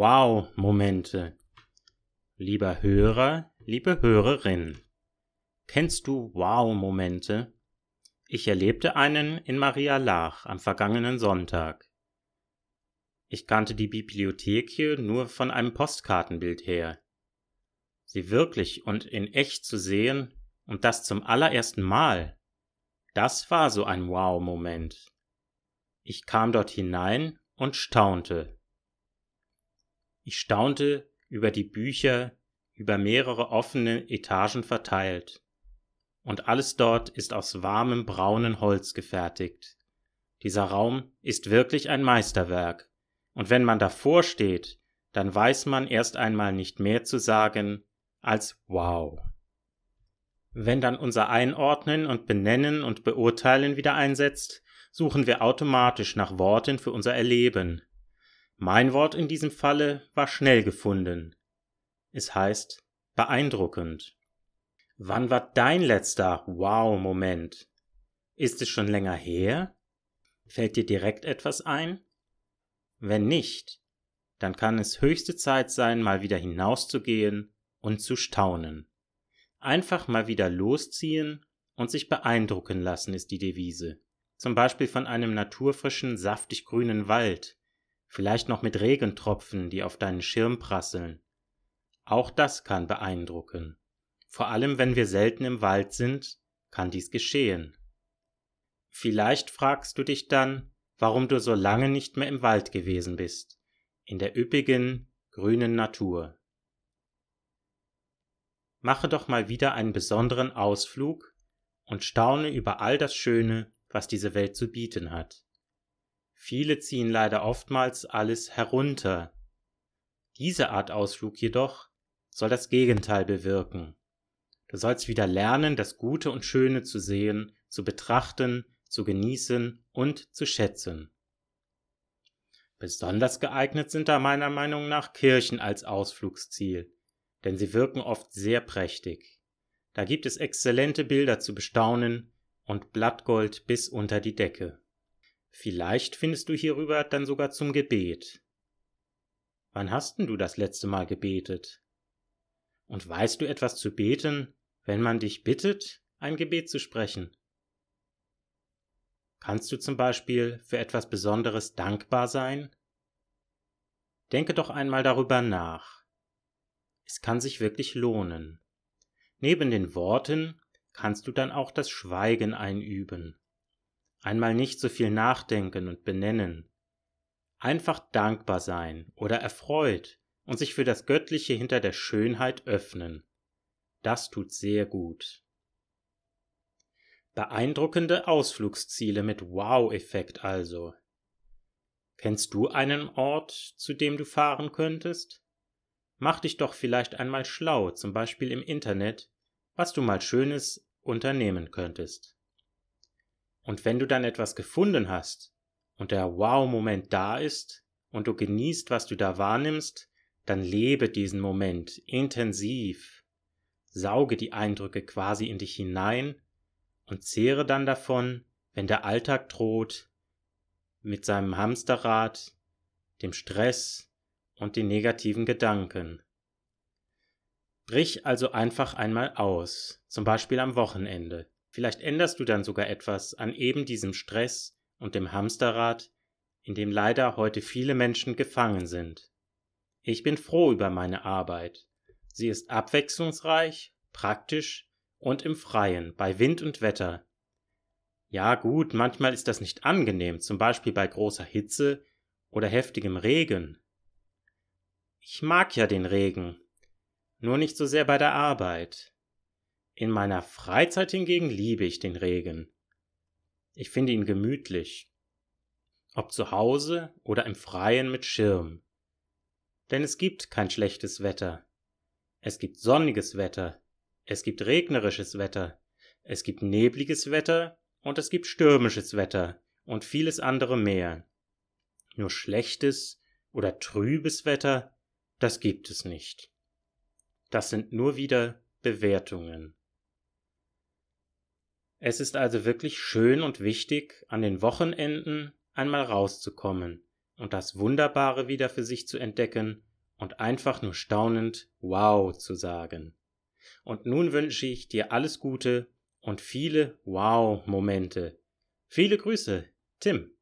Wow-Momente. Lieber Hörer, liebe Hörerin, kennst du Wow-Momente? Ich erlebte einen in Maria Lach am vergangenen Sonntag. Ich kannte die Bibliothek hier nur von einem Postkartenbild her. Sie wirklich und in echt zu sehen und das zum allerersten Mal, das war so ein Wow-Moment. Ich kam dort hinein und staunte. Ich staunte über die Bücher, über mehrere offene Etagen verteilt. Und alles dort ist aus warmem braunen Holz gefertigt. Dieser Raum ist wirklich ein Meisterwerk. Und wenn man davor steht, dann weiß man erst einmal nicht mehr zu sagen als Wow. Wenn dann unser Einordnen und Benennen und Beurteilen wieder einsetzt, suchen wir automatisch nach Worten für unser Erleben, mein Wort in diesem Falle war schnell gefunden. Es heißt beeindruckend. Wann war dein letzter Wow-Moment? Ist es schon länger her? Fällt dir direkt etwas ein? Wenn nicht, dann kann es höchste Zeit sein, mal wieder hinauszugehen und zu staunen. Einfach mal wieder losziehen und sich beeindrucken lassen ist die Devise. Zum Beispiel von einem naturfrischen, saftig grünen Wald, vielleicht noch mit Regentropfen, die auf deinen Schirm prasseln. Auch das kann beeindrucken. Vor allem wenn wir selten im Wald sind, kann dies geschehen. Vielleicht fragst du dich dann, warum du so lange nicht mehr im Wald gewesen bist, in der üppigen, grünen Natur. Mache doch mal wieder einen besonderen Ausflug und staune über all das Schöne, was diese Welt zu bieten hat. Viele ziehen leider oftmals alles herunter. Diese Art Ausflug jedoch soll das Gegenteil bewirken. Du sollst wieder lernen, das Gute und Schöne zu sehen, zu betrachten, zu genießen und zu schätzen. Besonders geeignet sind da meiner Meinung nach Kirchen als Ausflugsziel, denn sie wirken oft sehr prächtig. Da gibt es exzellente Bilder zu bestaunen und Blattgold bis unter die Decke. Vielleicht findest du hierüber dann sogar zum Gebet. Wann hast denn du das letzte Mal gebetet? Und weißt du etwas zu beten, wenn man dich bittet, ein Gebet zu sprechen? Kannst du zum Beispiel für etwas Besonderes dankbar sein? Denke doch einmal darüber nach. Es kann sich wirklich lohnen. Neben den Worten kannst du dann auch das Schweigen einüben einmal nicht so viel nachdenken und benennen, einfach dankbar sein oder erfreut und sich für das Göttliche hinter der Schönheit öffnen. Das tut sehr gut. Beeindruckende Ausflugsziele mit Wow-Effekt also. Kennst du einen Ort, zu dem du fahren könntest? Mach dich doch vielleicht einmal schlau, zum Beispiel im Internet, was du mal Schönes unternehmen könntest. Und wenn du dann etwas gefunden hast und der Wow-Moment da ist und du genießt, was du da wahrnimmst, dann lebe diesen Moment intensiv. Sauge die Eindrücke quasi in dich hinein und zehre dann davon, wenn der Alltag droht, mit seinem Hamsterrad, dem Stress und den negativen Gedanken. Brich also einfach einmal aus, zum Beispiel am Wochenende. Vielleicht änderst du dann sogar etwas an eben diesem Stress und dem Hamsterrad, in dem leider heute viele Menschen gefangen sind. Ich bin froh über meine Arbeit. Sie ist abwechslungsreich, praktisch und im Freien, bei Wind und Wetter. Ja gut, manchmal ist das nicht angenehm, zum Beispiel bei großer Hitze oder heftigem Regen. Ich mag ja den Regen, nur nicht so sehr bei der Arbeit. In meiner Freizeit hingegen liebe ich den Regen. Ich finde ihn gemütlich. Ob zu Hause oder im Freien mit Schirm. Denn es gibt kein schlechtes Wetter. Es gibt sonniges Wetter. Es gibt regnerisches Wetter. Es gibt nebliges Wetter und es gibt stürmisches Wetter und vieles andere mehr. Nur schlechtes oder trübes Wetter, das gibt es nicht. Das sind nur wieder Bewertungen. Es ist also wirklich schön und wichtig, an den Wochenenden einmal rauszukommen und das Wunderbare wieder für sich zu entdecken und einfach nur staunend Wow zu sagen. Und nun wünsche ich dir alles Gute und viele Wow-Momente. Viele Grüße, Tim.